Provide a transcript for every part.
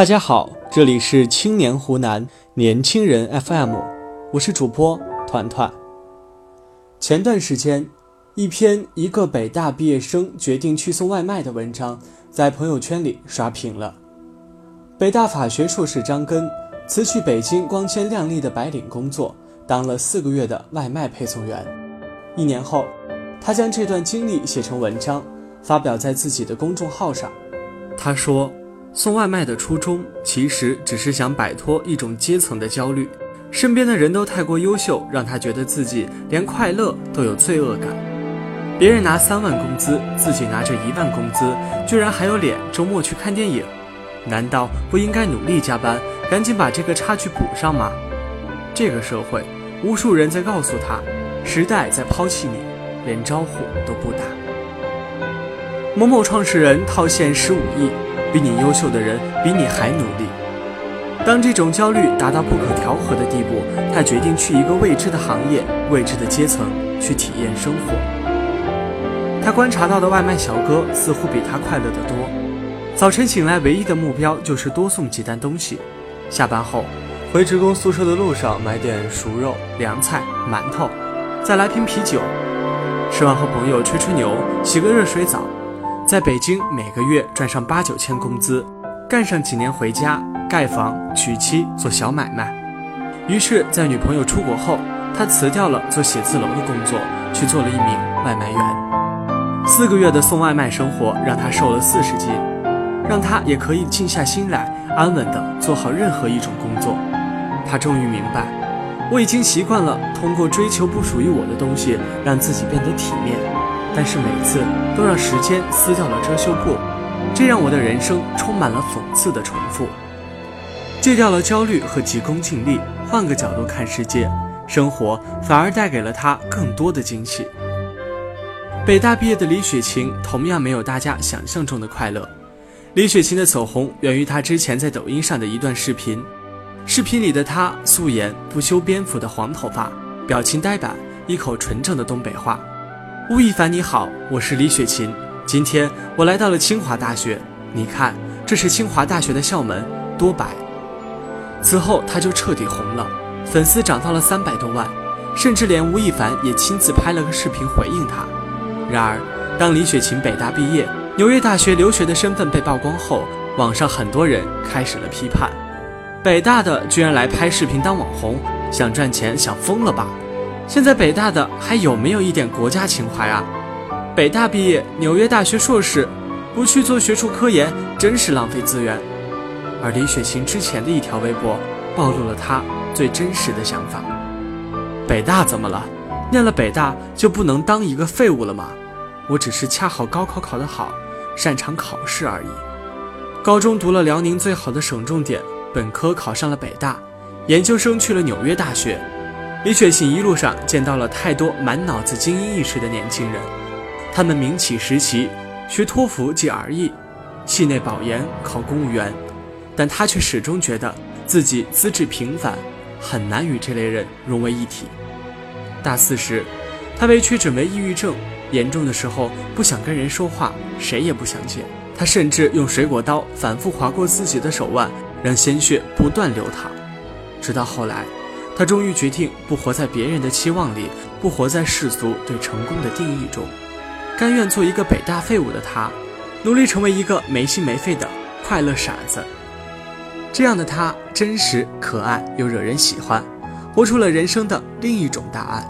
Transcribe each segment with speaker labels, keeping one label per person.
Speaker 1: 大家好，这里是青年湖南年轻人 FM，我是主播团团。前段时间，一篇一个北大毕业生决定去送外卖的文章在朋友圈里刷屏了。北大法学硕士张根辞去北京光鲜亮丽的白领工作，当了四个月的外卖配送员。一年后，他将这段经历写成文章，发表在自己的公众号上。他说：“送外卖的初衷其实只是想摆脱一种阶层的焦虑。身边的人都太过优秀，让他觉得自己连快乐都有罪恶感。别人拿三万工资，自己拿着一万工资，居然还有脸周末去看电影？难道不应该努力加班，赶紧把这个差距补上吗？这个社会，无数人在告诉他，时代在抛弃你，连招呼都不打。”某某创始人套现十五亿，比你优秀的人比你还努力。当这种焦虑达到不可调和的地步，他决定去一个未知的行业、未知的阶层去体验生活。他观察到的外卖小哥似乎比他快乐得多。早晨醒来，唯一的目标就是多送几单东西。下班后，回职工宿舍的路上买点熟肉、凉菜、馒头，再来瓶啤酒。吃完和朋友吹吹牛，洗个热水澡。在北京，每个月赚上八九千工资，干上几年回家盖房、娶妻、做小买卖。于是，在女朋友出国后，他辞掉了做写字楼的工作，去做了一名外卖员。四个月的送外卖生活让他瘦了四十斤，让他也可以静下心来，安稳地做好任何一种工作。他终于明白，我已经习惯了通过追求不属于我的东西，让自己变得体面。但是每次都让时间撕掉了遮羞布，这让我的人生充满了讽刺的重复。戒掉了焦虑和急功近利，换个角度看世界，生活反而带给了他更多的惊喜。北大毕业的李雪琴同样没有大家想象中的快乐。李雪琴的走红源于她之前在抖音上的一段视频，视频里的她素颜不修边幅的黄头发，表情呆板，一口纯正的东北话。吴亦凡，你好，我是李雪琴。今天我来到了清华大学，你看，这是清华大学的校门，多白。此后，他就彻底红了，粉丝涨到了三百多万，甚至连吴亦凡也亲自拍了个视频回应他。然而，当李雪琴北大毕业、纽约大学留学的身份被曝光后，网上很多人开始了批判：北大的居然来拍视频当网红，想赚钱想疯了吧？现在北大的还有没有一点国家情怀啊？北大毕业，纽约大学硕士，不去做学术科研，真是浪费资源。而李雪琴之前的一条微博，暴露了她最真实的想法：北大怎么了？念了北大就不能当一个废物了吗？我只是恰好高考考得好，擅长考试而已。高中读了辽宁最好的省重点，本科考上了北大，研究生去了纽约大学。李雪琴一路上见到了太多满脑子精英意识的年轻人，他们名企实习，学托福即而已，系内保研考公务员，但他却始终觉得自己资质平凡，很难与这类人融为一体。大四时，他被确诊为抑郁症，严重的时候不想跟人说话，谁也不想见。他甚至用水果刀反复划过自己的手腕，让鲜血不断流淌，直到后来。他终于决定不活在别人的期望里，不活在世俗对成功的定义中，甘愿做一个北大废物的他，努力成为一个没心没肺的快乐傻子。这样的他真实可爱又惹人喜欢，活出了人生的另一种答案。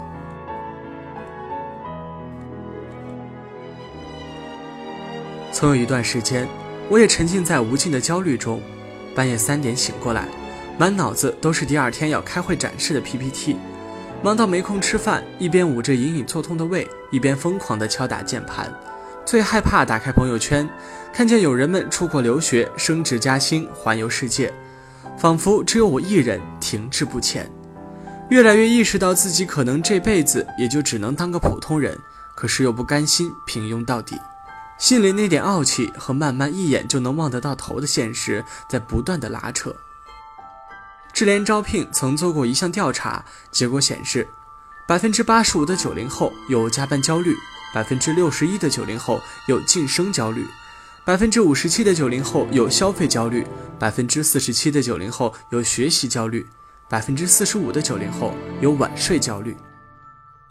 Speaker 1: 曾有一段时间，我也沉浸在无尽的焦虑中，半夜三点醒过来。满脑子都是第二天要开会展示的 PPT，忙到没空吃饭，一边捂着隐隐作痛的胃，一边疯狂地敲打键盘。最害怕打开朋友圈，看见有人们出国留学、升职加薪、环游世界，仿佛只有我一人停滞不前。越来越意识到自己可能这辈子也就只能当个普通人，可是又不甘心平庸到底，心里那点傲气和慢慢一眼就能望得到头的现实在不断的拉扯。智联招聘曾做过一项调查，结果显示，百分之八十五的九零后有加班焦虑，百分之六十一的九零后有晋升焦虑，百分之五十七的九零后有消费焦虑，百分之四十七的九零后有学习焦虑，百分之四十五的九零后有晚睡焦虑。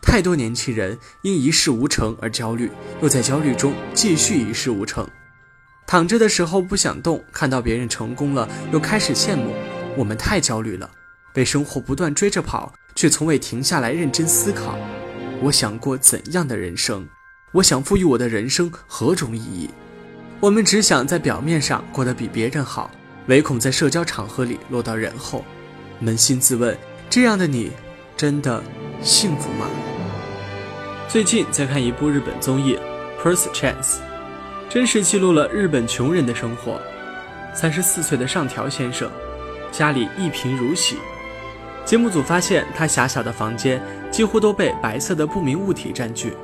Speaker 1: 太多年轻人因一事无成而焦虑，又在焦虑中继续一事无成。躺着的时候不想动，看到别人成功了又开始羡慕。我们太焦虑了，被生活不断追着跑，却从未停下来认真思考。我想过怎样的人生？我想赋予我的人生何种意义？我们只想在表面上过得比别人好，唯恐在社交场合里落到人后。扪心自问，这样的你，真的幸福吗？最近在看一部日本综艺《First Chance》，真实记录了日本穷人的生活。三十四岁的上条先生，家里一贫如洗。节目组发现他狭小的房间几乎都被白色的不明物体占据。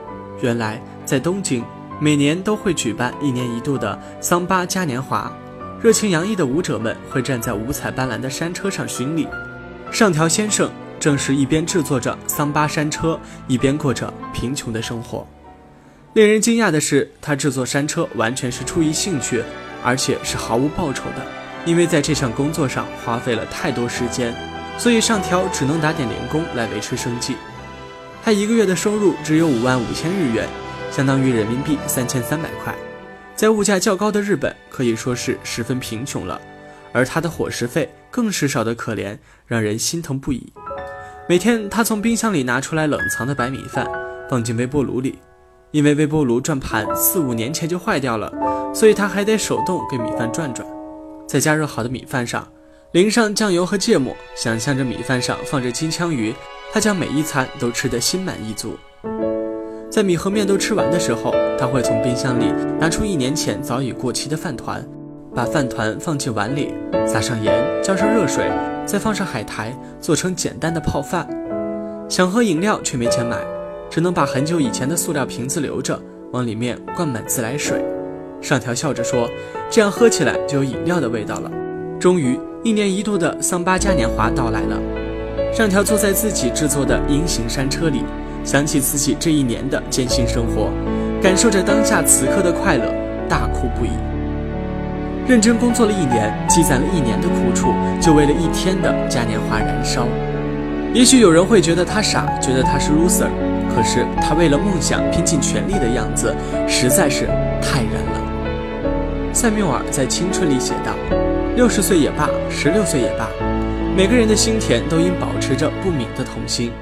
Speaker 1: 原来在东京。每年都会举办一年一度的桑巴嘉年华，热情洋溢的舞者们会站在五彩斑斓的山车上巡礼。上条先生正是一边制作着桑巴山车，一边过着贫穷的生活。令人惊讶的是，他制作山车完全是出于兴趣，而且是毫无报酬的，因为在这项工作上花费了太多时间，所以上条只能打点零工来维持生计。他一个月的收入只有五万五千日元。相当于人民币三千三百块，在物价较高的日本可以说是十分贫穷了，而他的伙食费更是少得可怜，让人心疼不已。每天他从冰箱里拿出来冷藏的白米饭，放进微波炉里，因为微波炉转盘四五年前就坏掉了，所以他还得手动给米饭转转。在加热好的米饭上淋上酱油和芥末，想象着米饭上放着金枪鱼，他将每一餐都吃得心满意足。在米和面都吃完的时候，他会从冰箱里拿出一年前早已过期的饭团，把饭团放进碗里，撒上盐，浇上热水，再放上海苔，做成简单的泡饭。想喝饮料却没钱买，只能把很久以前的塑料瓶子留着，往里面灌满自来水。上条笑着说：“这样喝起来就有饮料的味道了。”终于，一年一度的桑巴嘉年华到来了。上条坐在自己制作的鹰形山车里。想起自己这一年的艰辛生活，感受着当下此刻的快乐，大哭不已。认真工作了一年，积攒了一年的苦楚，就为了一天的嘉年华燃烧。也许有人会觉得他傻，觉得他是 loser，可是他为了梦想拼尽全力的样子，实在是太燃了。塞缪尔在《青春》里写道：“六十岁也罢，十六岁也罢，每个人的心田都应保持着不泯的童心。”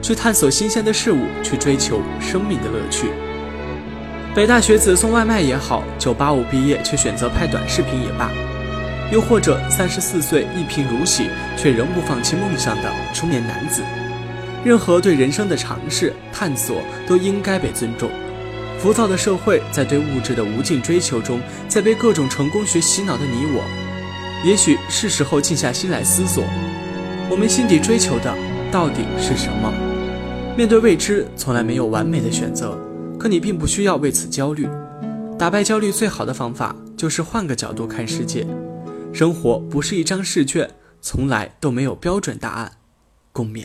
Speaker 1: 去探索新鲜的事物，去追求生命的乐趣。北大学子送外卖也好，九八五毕业却选择拍短视频也罢，又或者三十四岁一贫如洗却仍不放弃梦想的中年男子，任何对人生的尝试探索都应该被尊重。浮躁的社会在对物质的无尽追求中，在被各种成功学洗脑的你我，也许是时候静下心来思索，我们心底追求的到底是什么？面对未知，从来没有完美的选择，可你并不需要为此焦虑。打败焦虑最好的方法就是换个角度看世界。生活不是一张试卷，从来都没有标准答案。共勉。